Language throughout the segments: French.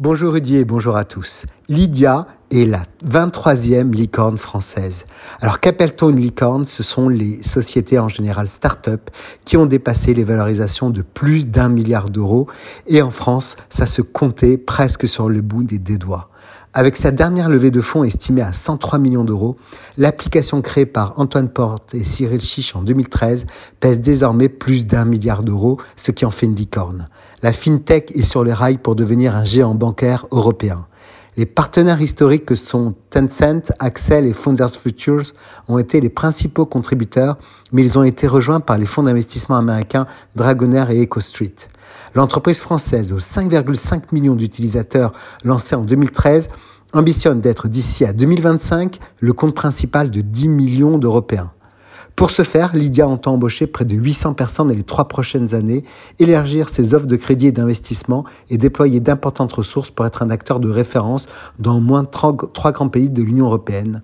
Bonjour Rudy et bonjour à tous. Lydia est la 23e licorne française. Alors qu'appelle-t-on une licorne Ce sont les sociétés en général start-up qui ont dépassé les valorisations de plus d'un milliard d'euros et en France, ça se comptait presque sur le bout des, doigts. Avec sa dernière levée de fonds estimée à 103 millions d'euros, l'application créée par Antoine Porte et Cyril Chiche en 2013 pèse désormais plus d'un milliard d'euros, ce qui en fait une licorne. La fintech est sur les rails pour devenir un géant bancaire européen. Les partenaires historiques que sont Tencent, Axel et Founders Futures ont été les principaux contributeurs, mais ils ont été rejoints par les fonds d'investissement américains Dragonair et EcoStreet. L'entreprise française, aux 5,5 millions d'utilisateurs lancés en 2013, ambitionne d'être d'ici à 2025 le compte principal de 10 millions d'Européens. Pour ce faire, Lydia entend embaucher près de 800 personnes dans les trois prochaines années, élargir ses offres de crédit et d'investissement et déployer d'importantes ressources pour être un acteur de référence dans au moins trois grands pays de l'Union européenne.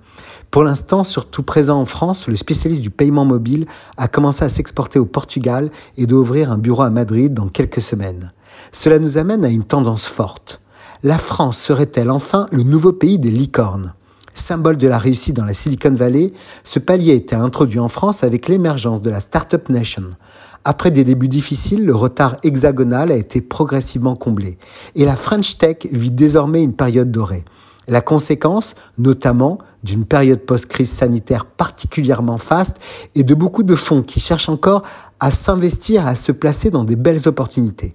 Pour l'instant, surtout présent en France, le spécialiste du paiement mobile a commencé à s'exporter au Portugal et doit ouvrir un bureau à Madrid dans quelques semaines. Cela nous amène à une tendance forte. La France serait-elle enfin le nouveau pays des licornes? Symbole de la réussite dans la Silicon Valley, ce palier a été introduit en France avec l'émergence de la Startup Nation. Après des débuts difficiles, le retard hexagonal a été progressivement comblé. Et la French Tech vit désormais une période dorée. La conséquence, notamment, d'une période post-crise sanitaire particulièrement faste et de beaucoup de fonds qui cherchent encore à s'investir, à se placer dans des belles opportunités.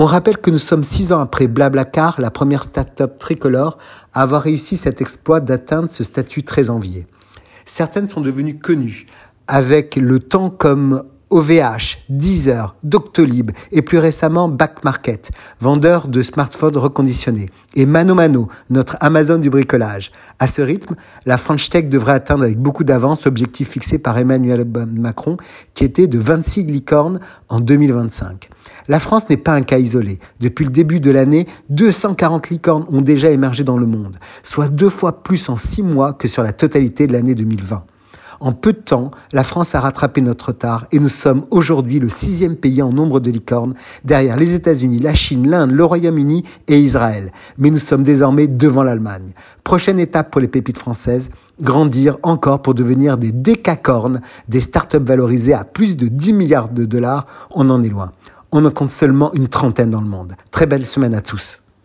On rappelle que nous sommes six ans après Blablacar, la première start-up tricolore à avoir réussi cet exploit d'atteindre ce statut très envié. Certaines sont devenues connues, avec le temps comme OVH, Deezer, Doctolib et plus récemment Back Market, vendeur de smartphones reconditionnés, et Mano Mano, notre Amazon du bricolage. À ce rythme, la French Tech devrait atteindre avec beaucoup d'avance l'objectif fixé par Emmanuel Macron, qui était de 26 licornes en 2025. La France n'est pas un cas isolé. Depuis le début de l'année, 240 licornes ont déjà émergé dans le monde, soit deux fois plus en six mois que sur la totalité de l'année 2020. En peu de temps, la France a rattrapé notre retard et nous sommes aujourd'hui le sixième pays en nombre de licornes, derrière les États-Unis, la Chine, l'Inde, le Royaume-Uni et Israël. Mais nous sommes désormais devant l'Allemagne. Prochaine étape pour les pépites françaises, grandir encore pour devenir des décacornes, des startups valorisées à plus de 10 milliards de dollars. On en est loin. On en compte seulement une trentaine dans le monde. Très belle semaine à tous.